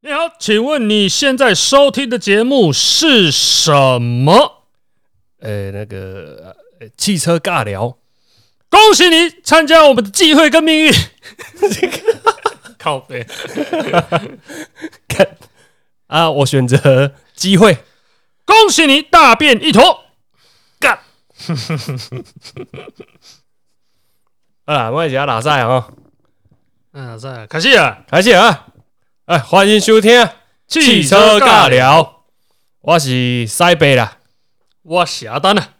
你好，请问你现在收听的节目是什么？呃，那个呃汽车尬聊，恭喜你参加我们的机会跟命运。靠背，看 啊，我选择机会，恭喜你大便一坨。干，啊，我一下拉赛啊，嗯，是，开始啊，开始啊，哎，欢迎收听汽车尬，聊，我是塞北啦，我下单了。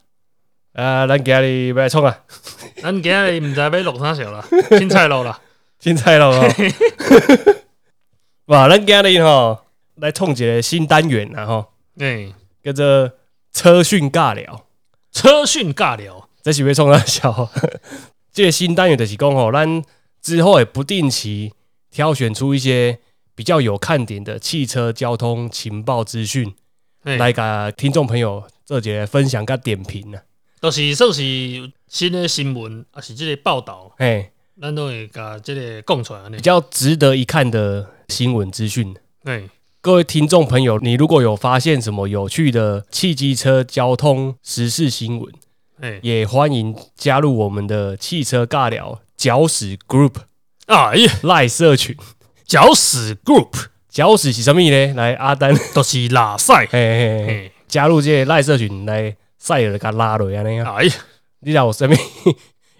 啊，咱今日要来创啊，咱今日唔知要录啥小了，青菜肉了。新菜咯，哦。哇，咱今日吼来创一个新单元啦吼，哎，叫做车讯尬聊，车讯尬聊，这是要创啥小？这个新单元就是讲吼，咱之后会不定期挑选出一些比较有看点的汽车交通情报资讯，哎来给听众朋友做一个分享跟点评啊。都是算是新的新闻，还是这个报道，哎，咱都会把这个讲出来比。较值得一看的新闻资讯。哎，各位听众朋友，你如果有发现什么有趣的汽机车交通时事新闻，哎，也欢迎加入我们的汽车尬聊搅屎 Group 哎呀，赖社群。搅屎 group 搅屎是什么呢？来，阿丹，嘿都是拉塞。嘿嘿，嘿，加入这个赖社群来赛尔给他拉落安尼啊！哎呀，你知道有什么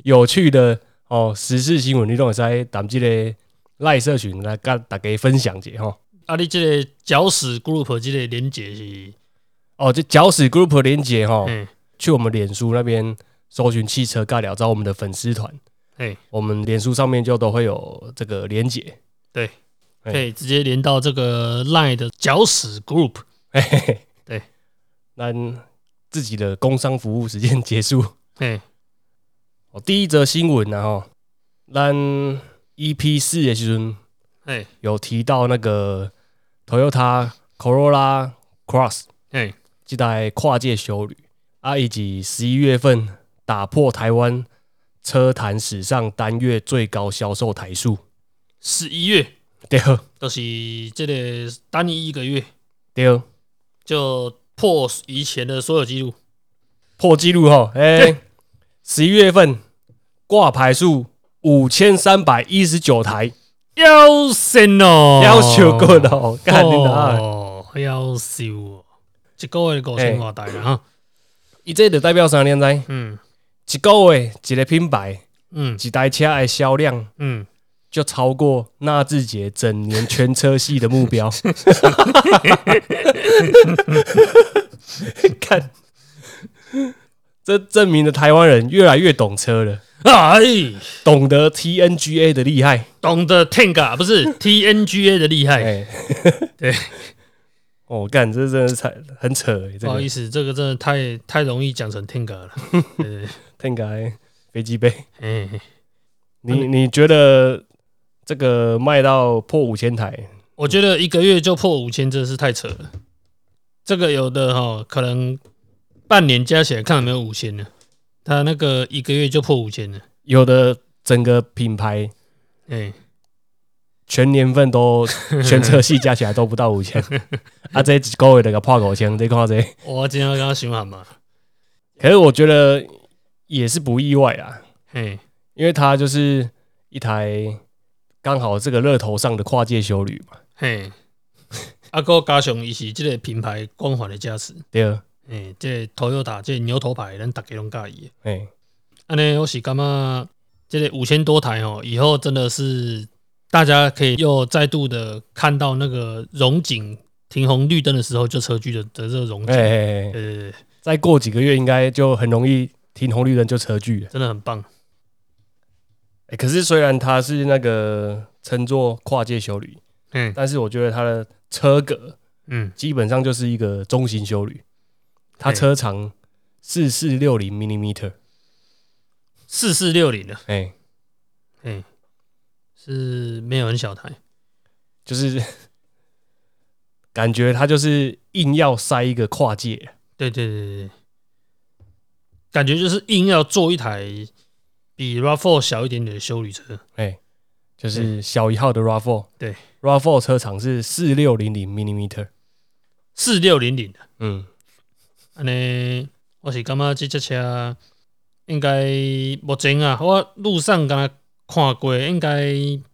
有趣的哦时事新闻，你都会使踮这个赖社群来跟大家分享一下吼。啊，你这个搅屎 group 这个连接是，哦，这搅屎 Group 的连接吼，哎，去我们脸书那边搜寻汽车尬聊，找我们的粉丝团。哎，我们脸书上面就都会有这个连结。对，哎。可以直接连到这个 line 的搅屎 group。嘿嘿嘿。对，那自己的工商服务时间结束。哎，哦，第一则新闻然后，咱 EP 四的时阵哎，有提到那个 Toyota Corolla Cross 哎，这台跨界修旅啊，以及十一月份打破台湾车坛史上单月最高销售台数。十一月对就是这个单一一个月对，就破以前的所有记录。破纪录哈！哎、对十一月份挂牌数五千三百一十九台，要神哦，要求过了哦，干你哪！哦，要秀哦！一个月五千多台了哈，伊这就代表啥呢？知？嗯一个月一个品牌嗯一台车的销量嗯，就超过纳智捷整年全车系的目标。看，这证明了台湾人越来越懂车了，哎，懂得 TNGA 的厉害。懂得 Tenga 不是 TNGA 的厉害。哎，对，哦，干，这真的是太很扯哎，这个不好意思，这个真的太太容易讲成 Tenga 了。Tenga 飞机杯。哎，你你觉得这个卖到破五千台，我觉得一个月就破五千，真的是太扯了。这个有的哈，可能半年加起来看有没有五千呢？他那个一个月就破五千了。有的整个品牌哎，全年份都 全车系加起来都不到五千，啊，这一个月那个破五千，你看这，我今天要跟他循环嘛。可是我觉得也是不意外啊，嘿，因为它就是一台刚好这个热头上的跨界修旅嘛，嘿，啊，个加上伊是即个品牌光环的加持。对啊，诶，这个 Toyota 这个牛头牌，咱大家拢介意的。哎，安尼我是感觉这个五千多台哦，以后真的是大家可以又再度的看到那个荣景停红绿灯的时候就车距的的这个荣景。哎哎哎，对对对，再过几个月应该就很容易停红绿灯就车距了。真的很棒。哎、可是虽然它是那个称作跨界修旅，嗯。但是我觉得它的车格嗯，基本上就是一个中型修旅，它嘿。车长四四六零 millimeter，四四六零的，哎，哎，是没有很小台。就是 感觉它就是硬要塞一个跨界，对对对对，感觉就是硬要做一台比 RAV4 小一点点的修旅车。哎，就是小一号的 RAV4。对，RAV4 车长是四六零零 m i l i m e t e r。四六零零的，嗯，安尼我是感觉这只车应该目前啊，我路上敢若看过，应该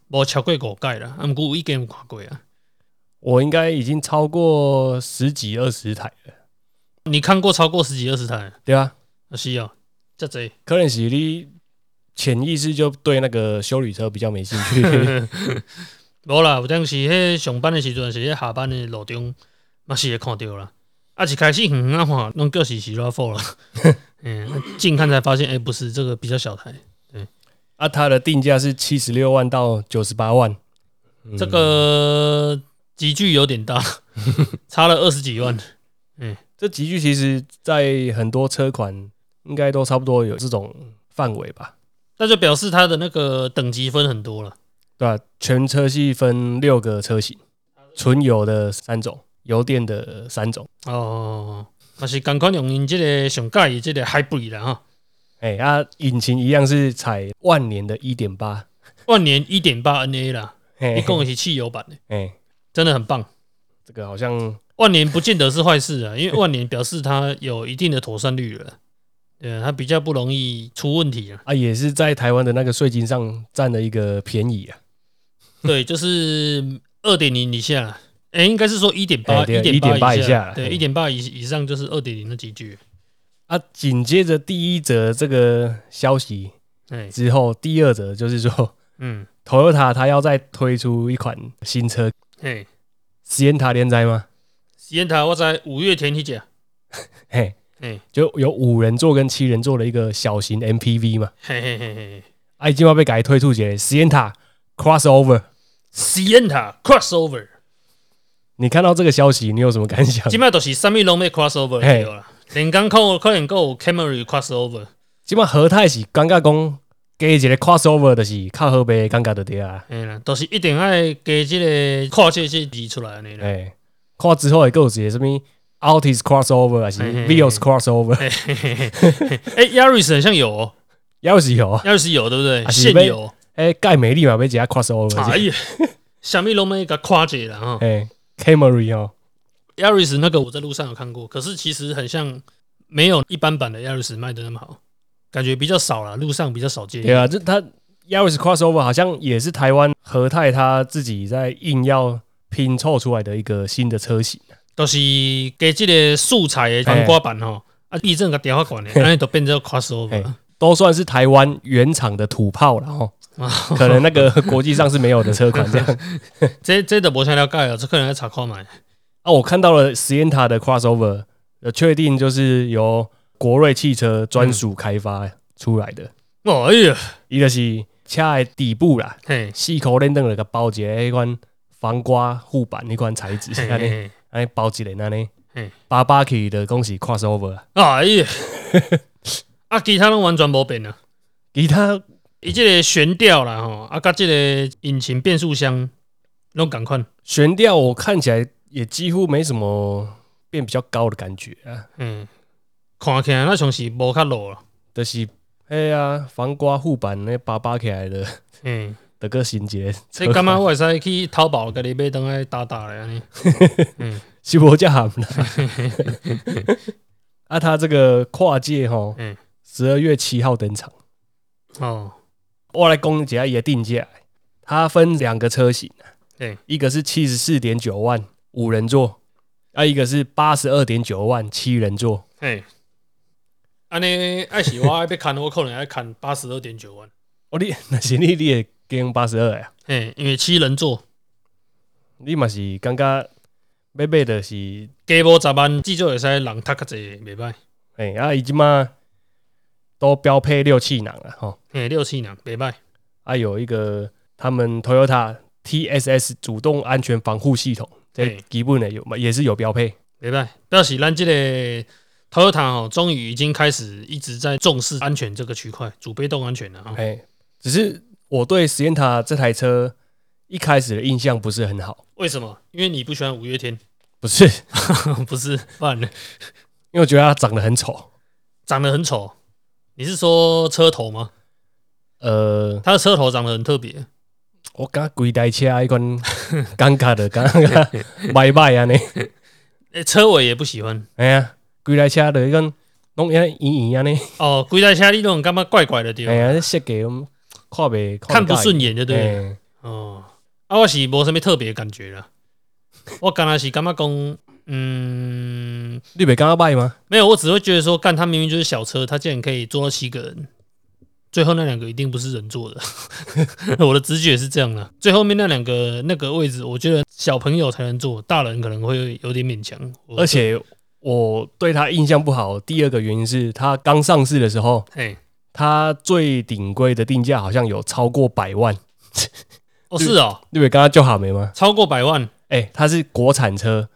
无超过五届啦，啊，毋过有已经有看过啊。我应该已经超过十几二十台了，你看过超过十几二十台？对啊，啊是哦，遮济。可能是你潜意识就对那个修理车比较没兴趣。无啦，有当时迄上班的时阵，是迄下班的路中，嘛是会看到啦。啊，一开始远远啊看，拢叫是是 RAV4 啦。嗯，近看才发现，哎、不是，这个比较小台。啊，它的定价是七十六万到九十八万，嗯这个集距有点大，差了二十几万。嗯这集距其实在很多车款应该都差不多有这种范围吧，那就表示它的那个等级分很多了。对吧、全车系分六个车型，纯油的三种，油电的三种。哦，那是赶快用因这个上盖的这个 hybrid 啦哈，哎、啊，引擎一样是采万年的一点八，万年一点八 NA 啦，嘿一共的是汽油版的，哎、真的很棒。这个好像万年不见得是坏事啊，因为万年表示它有一定的妥善率了，对啊，它比较不容易出问题啊。啊，也是在台湾的那个税金上占了一个便宜啊。对，就是二点零以下，哎、应该是说一点八，一点1.8以以下对，哎一点八以以上就是二点零的几句。啊，紧接着第一则这个消息哎，之后，第二则就是说 嗯，，Toyota 它要再推出一款新车，哎，实验塔连载吗？实验塔我在五月天去讲，嘿，嘿，就有五人座跟七人座的一个小型 MPV 嘛，嘿嘿嘿嘿，啊，今晚被改推出一个实验塔 Crossover。实验塔 crossover，你看到这个消息，你有什么感想？基本上都是三米拢要 crossover 嘿对啦。连刚可可能够 Camry crossover，基本和泰是感觉讲加一个 Crossover 就是较好卖，感觉就对啊。哎啦，都是一定爱加这个跨界这字出来的啦。哎，看之后会有一个什么 Altis Crossover 还是 Vios Crossover，哎，Yaris 很像有哦要是有啊，，Yaris 有对不对？现有。哎，盖美丽嘛，要加 Crossover，哎呀，小米拢没给跨界了哈。哎，Camry 哦，Yaris 那个我在路上有看过，可是其实很像没有一般版的 Yaris 卖的那么好，感觉比较少了，路上比较少见。对啊，这它 Yaris Crossover 好像也是台湾和泰他自己在硬要拼凑出来的一个新的车型。都是给这个素材的防刮板吼，啊，地震个电话管的，安尼都变成 crossover 了。都算是台湾原厂的土炮了哦，可能那个 国际上是没有的车款这样。这这都无啥了解了，这可能要查看买。啊，我看到了实验塔的 crossover，呃，确定就是由国瑞汽车专属开发出来的。哦哎呀，伊就是车的底部啦，嘿，四颗链灯了个包一个迄款防刮护板迄款材质，嘿嘿安尼包一个安尼嘿，八八 K 的恭喜 crossover 啊，哎呀，啊，其他拢完全无变啊。其他伊即个悬吊啦吼，啊，甲即个引擎变速箱拢共款。悬吊我看起来也几乎没什么变比较高的感觉啊，嗯，看起来那像是无较落了。就是嘿啊防刮护板那八八起来的。嗯，的个新节，这感觉我会使去淘宝，甲你买倒来打打咧安尼。是无遮含啦。啊，他这个跨界吼嗯，十二月七号登场。哦，我来讲一下伊的定价，它分两个车型一个是七十四点九万五人座，啊，一个是八十二点九万七人座。哎，安尼爱是我爱要看，我可能要砍八十二点九万。哦，你 那是你你也跟八十二呀？嘿，因为七人座你嘛是感觉要买的是，加无十万，至少会使人读较济，袂歹。哎、啊，伊即嘛都标配六气囊了吼，嘿，六气囊袂歹。啊，有一个他们 Toyota TSS 主动安全防护系统，这嘿基本的有嘛，也是有标配。袂歹，表示咱这个 Toyota 哦，终于已经开始一直在重视安全这个区块，主被动安全了哈。哎、只是我对实验塔这台车一开始的印象不是很好，为什么？因为你不喜欢五月天，不是，不是？不然呢？因为我觉得它长得很丑。长得很丑。你是说车头吗？呃，它的车头长得很特别。我感觉规台车一款 尴尬的，尴尬拜拜 啊你。诶、车尾也不喜欢哎呀，规台车的一款拢遐圆圆安尼。哦，规台车你拢感觉怪怪的对吧哎呀，这设计我们看袂看不顺眼就对。哦，啊，我是无什么特别感觉啦。我刚才是感觉讲，嗯，你袂感觉歹吗？没有，我只会觉得说，干他明明就是小车，他竟然可以坐到七个人，最后那两个一定不是人坐的。我的直觉是这样的，最后面那两个那个位置，我觉得小朋友才能坐，大人可能会有点勉强。而，且我对他印象不好，第二个原因是他刚上市的时候，嘿，他最顶规的定价好像有超过百万。哦是哦，你袂感觉就好没吗？超过百万，哎、它是国产车，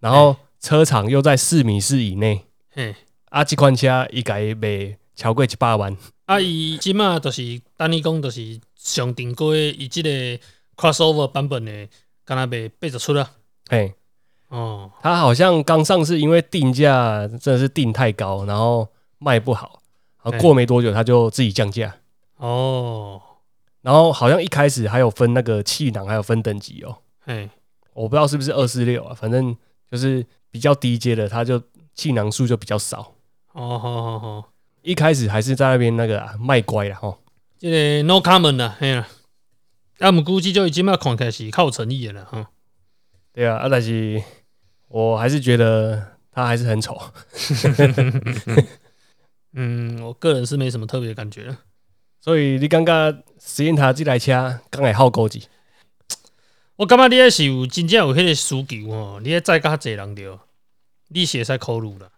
然后车长又在四米四以内，嘿，啊，这款车伊家卖超过一百万。啊，伊即马就是等你讲，就是上顶规伊即个 crossover 版本的，敢若卖八十出啦。嘿，哦，它好像刚上市，因为定价真的是定太高，然后卖不好，然后过没多久他就自己降价。哦，然后好像一开始还有分那个气囊，还有分等级哦，嘿，我不知道是不是二四六啊，反正就是比较低阶的，它就气囊数就比较少。哦，好好好，一开始还是在那边那个、啊、卖乖啦吼，即个 no comment 啦，嘿啦。啊，毋估计就已经要看起来是较有诚意的啦，吼。对啊，啊但是我还是觉得它还是很丑。嗯，我个人是没什么特别的感觉的。所以你感觉实验塔这台车刚会好高级？我感觉你迄是有真正有迄个需求吼，你迄载较侪人着，你是会使考虑啦。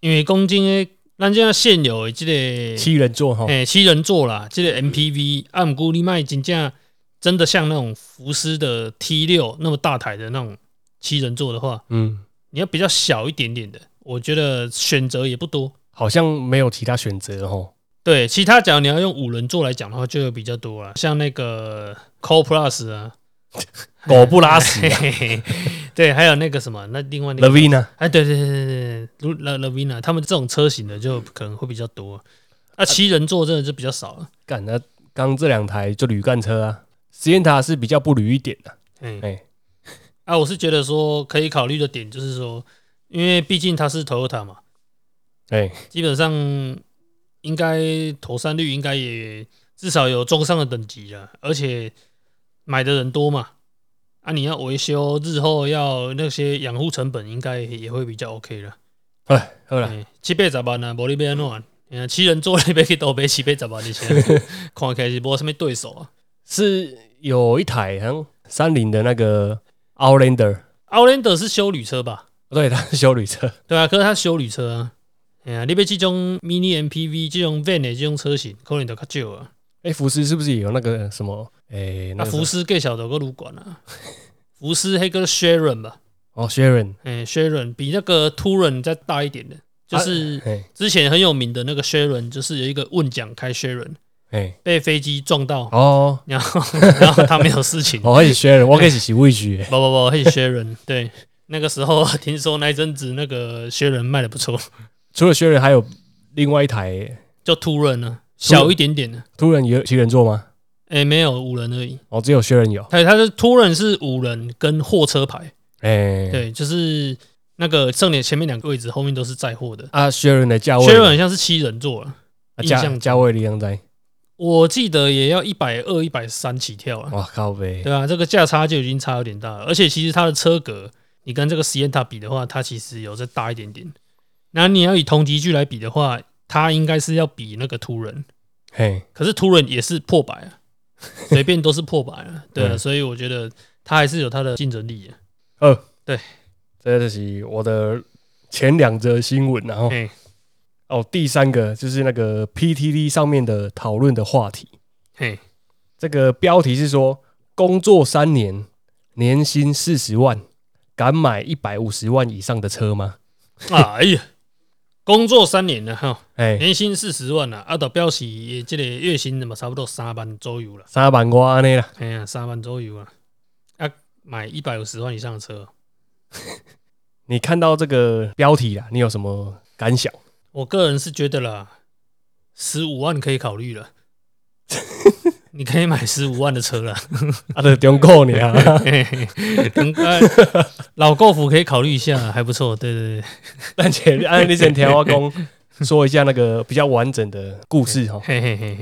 因为讲真的，咱即现有的即、个七人座吼，诶、七人座啦，即、个 MPV，啊，毋过你卖真正真的像那种福斯的 T 六那么大台的那种七人座的话，嗯，你要比较小一点点的，我觉得选择也不多。好像没有其他选择哦。对，其他假如你要用五人座来讲的话，就有比较多了，像那个 Co Plus 啊，狗不拉屎对，还有那个什么，那另外那个，，Lavina。哎，对对对对对对，La Lavina，他们这种车型的就可能会比较多。啊，七人座真的就比较少了。干那刚这两台就铝干车啊，实验塔是比较不铝一点的、哎。哎。啊，我是觉得说可以考虑的点就是说，因为毕竟它是 Toyota 嘛，哎，基本上应该投三率应该也至少有中上的等级了，而且买的人多嘛，啊，你要维修，日后要那些养护成本应该也会比较 OK 了。哎，好了，欸七八十万啊，无你要安怎样？嗯，七人座你要去倒买七八十万的钱，看起来是无什么对手啊。是有一台好像三菱的那个 Outlander，Outlander 是修旅车吧？对，它是修旅车，对啊，可是它修旅车啊。哎呀，你要这种 mini MPV 这种 van 的这种车型，可能都较少啊。哎，福斯是不是也有那个什么？哎，那啊，福斯更小的个路管啊，福斯黑个 Sharon 吧，哦，Sharon，哎、s h a r o n 比那个 Touran 再大一点的，就是哎。之前很有名的那个 Sharon，就是有一个问奖开 Sharon 哎，被飞机撞到，哦，然后 然后他没有事情，哦，还是 Sharon，我开始是位居，不不不，嘿 Sharon，对，那个时候听说那一阵子那个 Sharon 卖的不错，除了 Sharon 还有另外一台就 Touran 呢，小一点点的，突人有七人座吗？哎、没有五人而已，哦，只有 Sharon 有，它它的 Touran 是五人跟货车牌，哎，对，就是那个正脸前面两个位置，后面都是载货的。啊，Sharon 的价位。Sharon 很像是七人座了，啊价印象中。价位力量在，我记得也要一百二、一百三起跳啊，哇靠呗，对啊，这个价差就已经差有点大了，而且其实它的车格，你跟这个 Sienna 比的话，它其实有再大一点点。那你要以同级距来比的话，它应该是要比那个突人，嘿，可是突人也是破百啊，随便都是破百啊，对啊，嗯。所以我觉得它还是有它的竞争力的。二对，这就是我的前两则新闻，然后哎哦，第三个就是那个 PTT 上面的讨论的话题，嘿，这个标题是说工作三年，年薪四十万，敢买一百五十万以上的车吗？哎呀，工作三年了哈，哎，年薪四十万了，啊，到表示也这个月薪嘛，差不多三万左右了。三万块安尼啦，哎呀，三万左右啊！啊，买一百五十万以上的车，你看到这个标题啦，你有什么感想？我个人是觉得啦，十五万可以考虑了。你可以买十五万的车了。啊，对，中够你啊，老购服可以考虑一下，还不错。对对对，但且按你先听我讲，说一下那个比较完整的故事哈，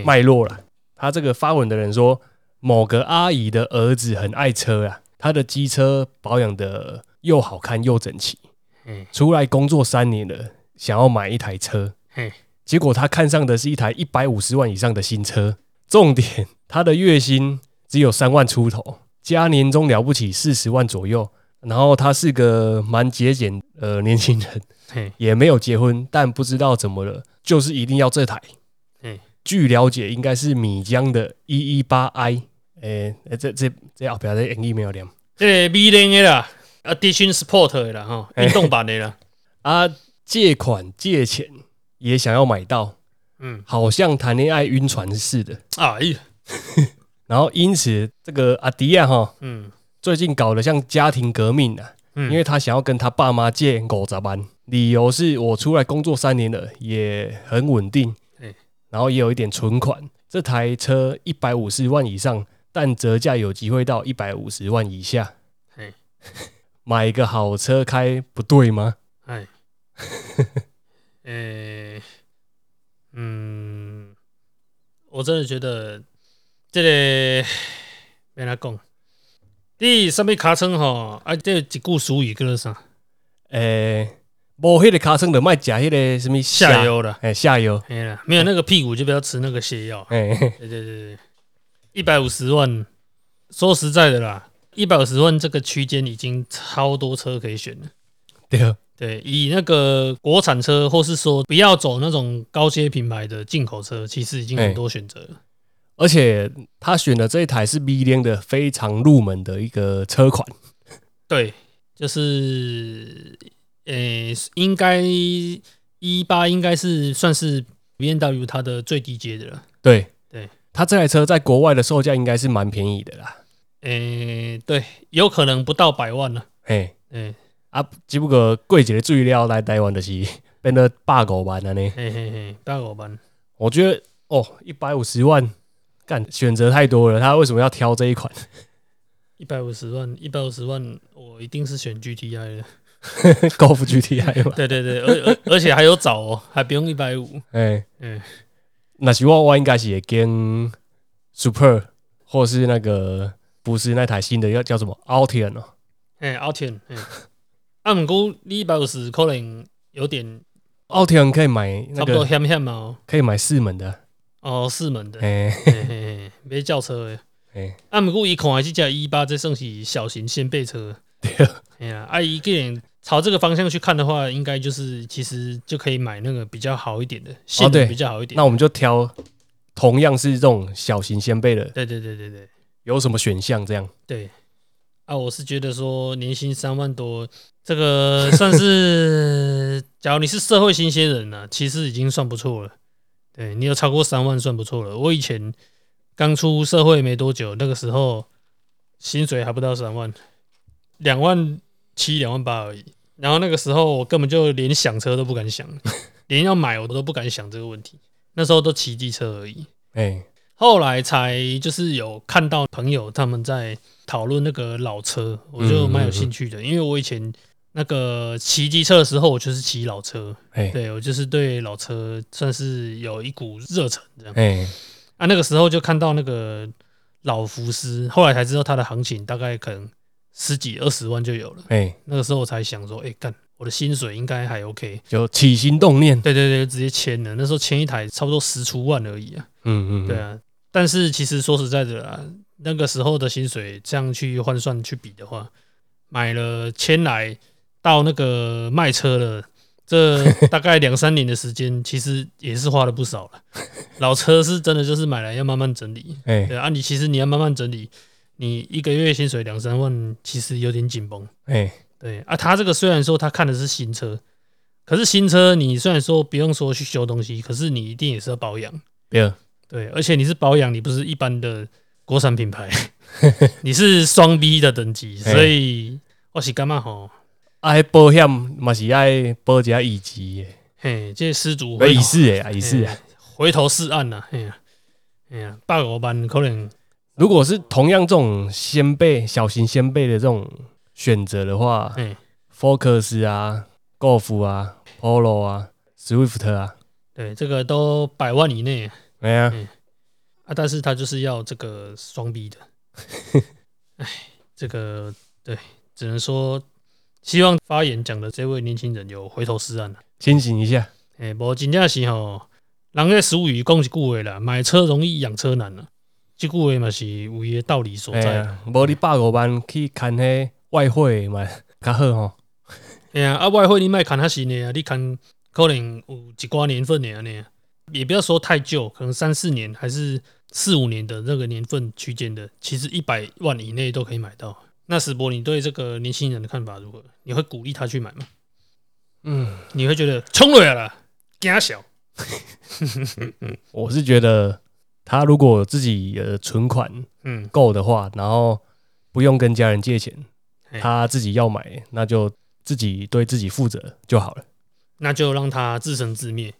脉络啦。他这个发文的人说，某个阿姨的儿子很爱车啊，他的机车保养的又好看又整齐。嗯出来工作三年了，想要买一台车，嘿，结果他看上的是一台一百五十万以上的新车，重点他的月薪只有三万出头，加年终了不起四十万左右。然后他是个蛮节俭呃年轻人，也没有结婚，但不知道怎么了，就是一定要这台。嘿，据了解，应该是米江的一一八 i。诶、诶这这这后边的英语没有念这个米零的啦，Addition Sport 的啦，哈，嘿运动版的啦，啊，借款借钱也想要买到，嗯，好像谈恋爱晕船似的。啊，哎，然后因此，这个阿迪亚哈嗯最近搞得像家庭革命啊，嗯，因为他想要跟他爸妈借五十万，理由是我出来工作三年了，也很稳定嘿，然后也有一点存款。这台车一百五十万以上，但折价有机会到一百五十万以下嘿。买一个好车开不对吗？哎，诶，嗯，我真的觉得这个别来讲，第什么卡称吼，啊，这一句俗语叫做啥？诶、无迄个卡车就卖食迄个什么下，药了，诶、下药，哎啦，没有那个屁股就不要吃那个泻药。诶、对对对对，一百五十万，说实在的啦，一百五十万这个区间已经超多车可以选了。对，对，以那个国产车，或是说不要走那种高阶品牌的进口车，其实已经很多选择了。而且他选的这一台是 B 零的非常入门的一个车款，对，就是，诶、应该一八应该是算是 B N W 它的最低阶的了。对对，他这台车在国外的售价应该是蛮便宜的啦，诶、对，有可能不到百万了。嘿诶，啊，只不过贵一个最料来台湾的是变得八五万了呢。嘿嘿嘿，八五班。我觉得哦，一百五十万，干选择太多了，他为什么要挑这一款？一百五十万，一百五十万，我一定是选 GTI 的。高尔夫 GTI 吧？对对对，而而而且还有找哦，还不用一百五。哎，嗯，那是我我应该是会跟 Super 或是那个不是那台新的要叫什么 Altion 哦，哎，奥田，哎，啊，毋过你一百五十可能有点奥田可以买那个差不多险险嘛哦，可以买四门的，哦，四门的，哎嘿嘿嘿，别轿车的。哎，啊，毋过伊看的这架一八，这算是小型掀背车。对，哎呀，啊，伊既然朝这个方向去看的话，应该就是其实就可以买那个比较好一点的，性对能比较好一点。那我们就挑同样是这种小型掀背的，对对对对对有什么选项这样？对。啊，我是觉得说年薪三万多，这个算是，假如你是社会新鲜人呢、其实已经算不错了。对你有超过三万算不错了。我以前刚出社会没多久，那个时候薪水还不到三万，两万七、两万八而已。然后那个时候我根本就连想车都不敢想，连要买我都不敢想这个问题。那时候都骑机车而已。哎，后来才就是有看到朋友他们在讨论那个老车，我就蛮有兴趣的，因为我以前那个骑机车的时候，我就是骑老车，哎，对我就是对老车算是有一股热忱这样。哎，啊，那个时候就看到那个老福斯，后来才知道它的行情大概可能十几二十万就有了。哎，那个时候我才想说，哎、干我的薪水应该还 OK。就起心动念，对对对，直接签了。那时候签一台差不多十出万而已啊。嗯嗯，对，啊，但是其实说实在的啦，那个时候的薪水这样去换算去比的话，买了签来到那个卖车了，这 大概两三年的时间，其实也是花了不少了。老车是真的就是买来要慢慢整理，哎对啊，你其实你要慢慢整理，你一个月薪水两三万，其实有点紧绷。哎，对啊，他这个虽然说他看的是新车，可是新车你虽然说不用说去修东西，可是你一定也是要保养。对，对，而且你是保养，你不是一般的国产品牌，你是双 B 的等级，所以我是干嘛吼？爱保险嘛是爱保一下乙级的，嘿，这失主没回头意思诶，意思啊，嘿回头是岸呐，嘿呀，哎呀，百五万可能 如果是同样这种先辈小型先辈的这种选择的话哎，，Focus 啊、Golf 啊、Polo 啊、Swift 啊，对这个都百万以内哎呀，啊，但是他就是要这个双 B 的，哎，这个对，只能说希望发言讲的这位年轻人有回头是岸了。清醒一下。诶、无真正是吼，人咧俗语讲一句话啦，买车容易养车难啦。这句话嘛是有伊的道理所哎在。呀，无你百五万去看迄外汇嘛，较好吼。哎呀，啊外汇你卖看较新的啊，你看可能有一寡年份的安尼啊，也不要说太旧，可能三四年还是四五年的那个年份区间的，其实一百万以内都可以买到。那史博，你对这个年轻人的看法如何？你会鼓励他去买吗？嗯，你会觉得冲了呀啦，惊小？我是觉得他如果自己的存款嗯，够的话，然后不用跟家人借钱，他自己要买，那就自己对自己负责就好了。那就让他自生自灭，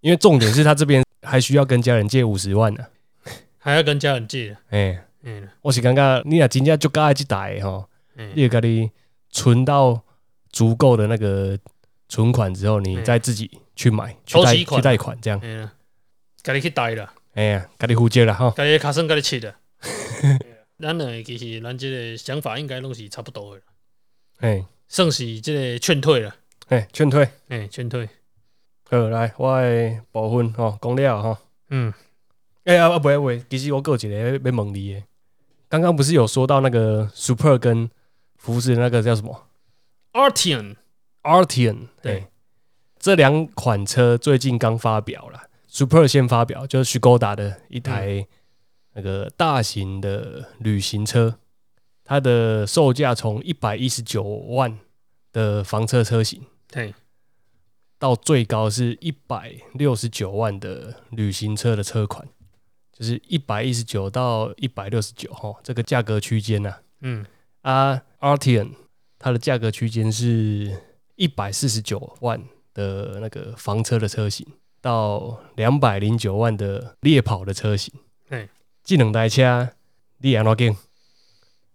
因为重点是他这边还需要跟家人借五十万呢、还要跟家人借。哎、嗯我是感觉你若真正就爱即台的吼，嗯你甲你存到足够的那个存款之后，你嗯再自己去买、去贷、款去贷款这样。哎呀，家己去贷啦，哎呀，给你负责了哈。家己的卡算家己切的。咱两个其实咱这个想法应该拢是差不多的啦，哎算是这个劝退了，哎，劝退。哎、劝退。好，来，我的部分吼讲了吼。嗯，哎、呀，啊，不会不，其实我还有一个要要问你的。刚刚不是有说到那个 Super 跟福斯的那个叫什么？Artian Artian 对。嘿，这两款车最近刚发表了，Super 先发表，就是 Skoda 的一台那个大型的旅行车，它的售价从一百一十九万的房车车型。对，到最高是一百六十九万的旅行车的车款，就是一百一十九到一百六十九哈，这个价格区间呐。嗯，啊，Artian 它的价格区间是一百四十九万的那个房车的车型，到两百零九万的猎跑的车型。嘿，这两台车你安怎讲？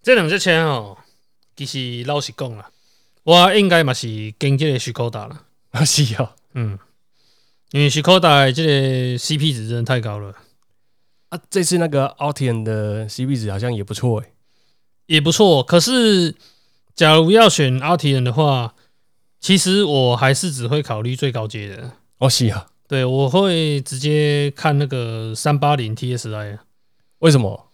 这两只车哦，其实老实讲啦，我应该嘛是跟这个徐口达啦。啊 是哦，嗯，因为徐口达的这个 CP 值真的太高了，啊，这次那个 Arteon 的 CP 值好像也不错诶。也不错。可是，假如要选 autian 的话，其实我还是只会考虑最高阶的。哦是啊，对，我会直接看那个三八零 TSI，啊为什么？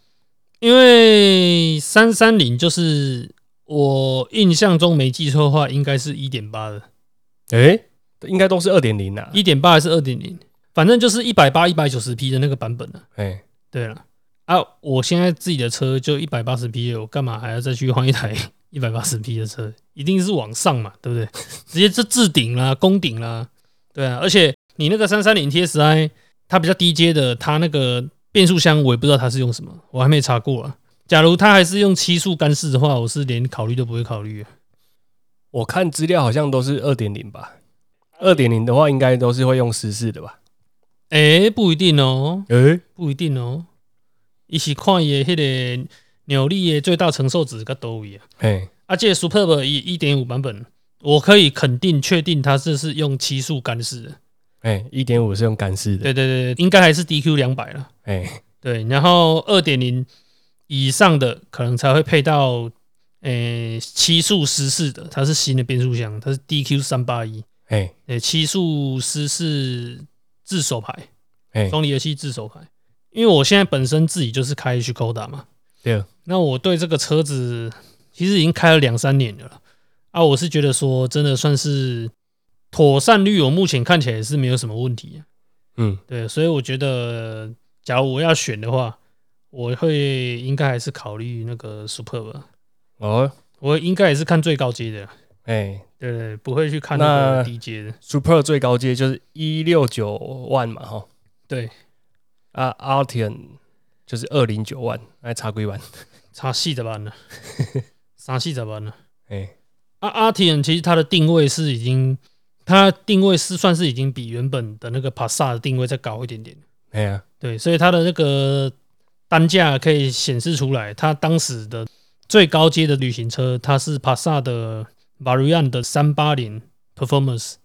因为三三零就是我印象中没记错的话，应该是一点八的，诶、应该都是二点零啊。一点八还是二点零，反正就是一百八、一百九十 P 的那个版本啊。哎，对了，啊，我现在自己的车就一百八十匹，我干嘛还要再去换一台 一百八十匹的车？一定是往上嘛，对不对？直接就置顶啦，攻顶啦，对啊。而且你那个三三零 TSI，它比较低阶的，它那个变速箱我也不知道它是用什么，我还没查过啊。假如它还是用七速干式的话，我是连考虑都不会考虑。我看资料好像都是二点零吧。二点零的话，应该都是会用湿式的吧？哎、不一定哦，诶、不一定哦。一起看伊的迄个扭力的最大承受值较多位啊。嘿，啊，这个 Superb 以一点五版本，我可以肯定确定它这是用七速干式的。哎，一点五是用干式的。对对对，应该还是 DQ 两百了。哎，对，然后二点零以上的可能才会配到，诶、七速湿式的，它是新的变速箱，它是 DQ 三八一，哎，诶，七速湿式自手牌，哎，双离合器自手牌。因为我现在本身自己就是开 H K O D A 嘛，对，那我对这个车子其实已经开了两三年了啊，我是觉得说真的算是妥善率，我目前看起来是没有什么问题、啊。嗯，对，所以我觉得，假如我要选的话，我会应该还是考虑那个 Superb，吧哦，我应该也是看最高阶的，哎对对，不会去看那那个低阶的。，Super 最高阶就是一六九万嘛，哈，对，啊，Arteon 就是二零九万，哎差几万？差四十万呢？差四十万呢。哎，啊，阿提人其实它的定位是已经，它定位是算是已经比原本的那个帕萨的定位再高一点点。哎呀，对，所以它的那个单价可以显示出来，它当时的最高阶的旅行车，它是帕萨的 Variant 的三八零 Performance，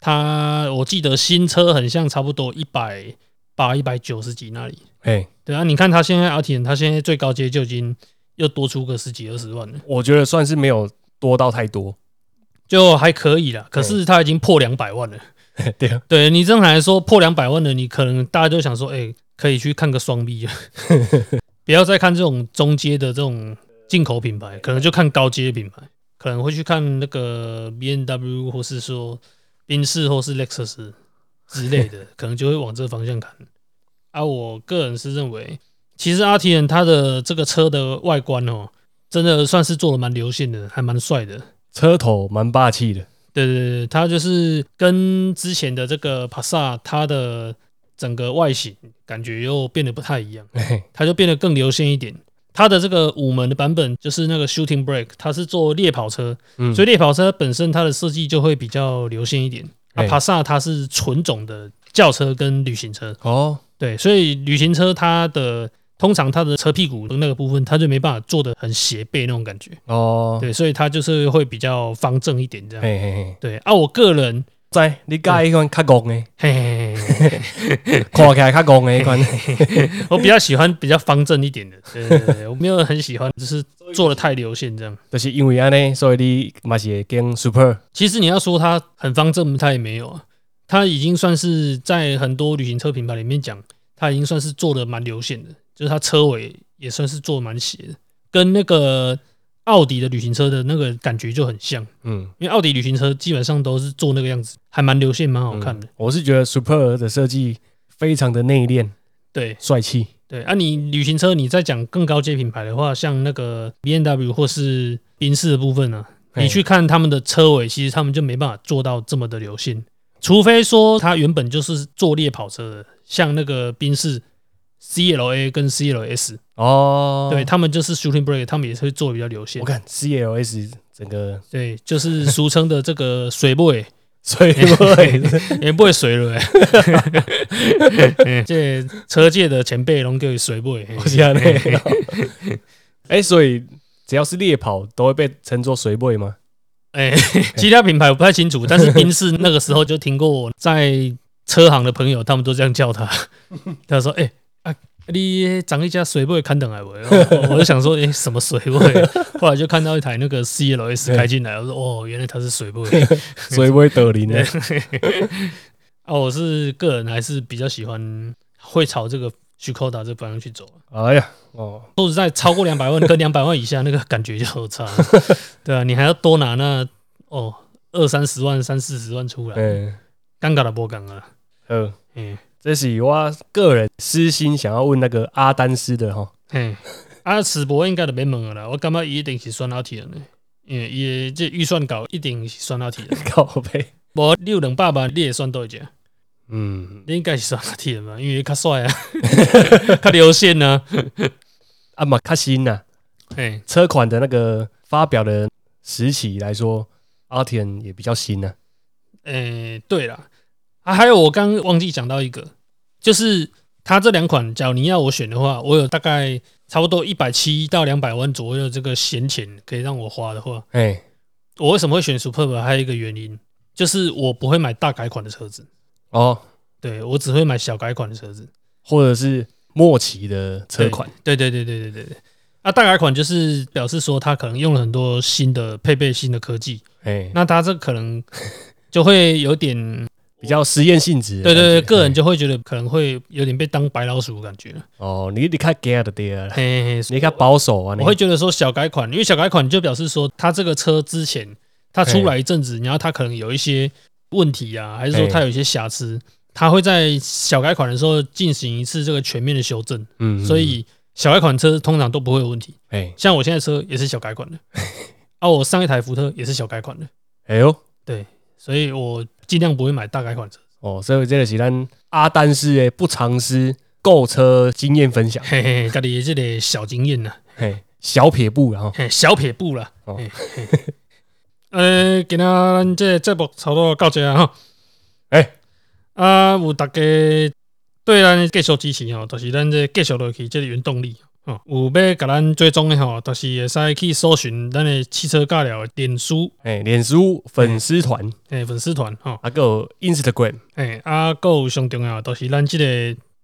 它我记得新车很像差不多一百八、一百九十几那里。哎，对啊，你看它现在阿田，它现在最高阶就已经又多出个十几二十万了，我觉得算是没有多到太多。就还可以啦。可是它已经破两百万了。对啊，对你正常来说破两百万了，你可能大家都想说，哎、可以去看个双 B 啊，不要再看这种中阶的这种进口品牌，可能就看高阶品牌，可能会去看那个 B N W 或是说宾士或是 Lexus 之类的，可能就会往这个方向看。啊，我个人是认为，其实阿提人它的这个车的外观哦，真的算是做的蛮流线的，还蛮帅的。车头蛮霸气的。对对对，它就是跟之前的这个帕萨，它的整个外形感觉又变得不太一样，嘿 它就变得更流线一点。它的这个五门的版本就是那个 Shooting Brake，它是做猎跑车，嗯，所以猎跑车本身它的设计就会比较流线一点。啊，哎帕萨它是纯种的轿车跟旅行车，哦，对，所以旅行车它的通常它的车屁股的那个部分，它就没办法做的很斜背那种感觉，哦，对，所以它就是会比较方正一点这样。嘿嘿嘿，对啊，我个人在你介迄款较戆的，嘿嘿嘿嘿，看起来较戆的迄款，我比较喜欢比较方正一点的，对对对，我没有很喜欢，就是做的太流线这样。就是因为安尼，所以你嘛是会跟 Super 其实你要说它很方正，它也没有啊，它已经算是在很多旅行车品牌里面讲，它已经算是做的蛮流线的，就是它车尾也算是做得蛮斜的，跟那个奥迪的旅行车的那个感觉就很像，嗯，因为奥迪旅行车基本上都是做那个样子，还蛮流线，蛮好看的。嗯。我是觉得 Super 的设计非常的内敛对。帅气，对，啊，你旅行车你再讲更高阶品牌的话，像那个 B N W 或是宾士的部分呢、嘿。你去看他们的车尾，其实他们就没办法做到这么的流线，除非说它原本就是做猎跑车的，像那个宾士 C L A 跟 C L S，、哦，对他们就是 Shooting Brake，他们也是会做比较流线我。看 CLS 整个对，就是俗称的这个 水不尾，所以会也不会水了、欸。欸这车界的前辈拢叫水不尾。我是安尼，哎，所以只要是猎跑都会被称作水 boy 吗？哎、其他品牌我不太清楚，但是宾士那个时候就听过我在车行的朋友，他们都这样叫他。他说：“哎、啊，你长一家水位看等来不？”我 我就想说：“哎、什么水位？” 后来就看到一台那个 CLS 开进来，我说：“哦，原来它是水位。水 boy 德林呢？啊，我是个人还是比较喜欢会朝这个 s k o d a 这方向去走。哎呀，哦，说实在，超过两百万跟两百万以下，那个感觉就有差。对啊，你还要多拿那哦二三十万、三四十万出来，嗯，尴尬的波尴啊。嗯，嗯，这是我个人私心想要问那个阿丹斯的哈，嘿，啊，史博应该就免问了啦。我感觉伊一定是选到题人的，因为伊的这预算高，一定是选到题人。靠背，无你有两百万，你也算多一只，嗯，你应该是选到题人嘛，因为较帅啊，较流线啊。啊嘛，较新呐，嘿，车款的那个发表的时期来说，阿田也比较新呐，诶、对啦，啊，还有我刚刚忘记讲到一个，就是它这两款，假如你要我选的话，我有大概差不多一百七到两百万左右的这个闲钱可以让我花的话，哎，我为什么会选 Superb？还有一个原因就是我不会买大改款的车子，哦，对我只会买小改款的车子。或者是末期的车款，对对对对对对对。啊，大改款就是表示说它可能用了很多新的配备、新的科技，哎，那它这可能就会有点，比较实验性质的对对对，个人哎就会觉得可能会有点被当白老鼠的感觉。哦，你你看 get 的嘿嘿，你看保守啊，我会觉得说小改款，因为小改款就表示说它这个车之前它出来一阵子，然后它可能有一些问题啊，还是说它有一些瑕疵，它会在小改款的时候进行一次这个全面的修正，嗯，所以小改款车通常都不会有问题。哎像我现在车也是小改款的，啊，我上一台福特也是小改款的，哎呦。对所以我尽量不会买大改款车。哦，所以这个是咱阿丹斯的不藏私购车经验分享，嘿嘿，嘿家己的这个小经验呐，嘿，小撇步然后，嘿，小撇步啦。哦。呃，今仔咱这节目差不多到这啊哈。哎啊，有大家对咱继续支持吼，就是咱这继续落去这个原动力吼。有要甲咱追踪的吼，就是会使去搜寻咱的汽车尬聊的脸书。哎，脸书粉丝团，诶粉丝团吼，啊有 Instagram、诶啊，还有上重要的就是咱即个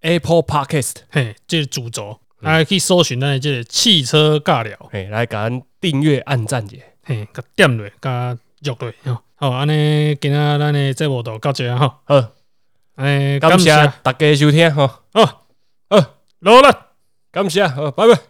Apple Podcast，嘿，即个主轴，啊去搜寻咱的即个汽车尬聊，哎，来甲咱订阅、按赞者。嘿，甲点落，甲入落吼。好，安尼今仔咱的节目就到这啊吼，好，诶，感谢大家收听吼，好，好，落了。感谢，好，拜拜。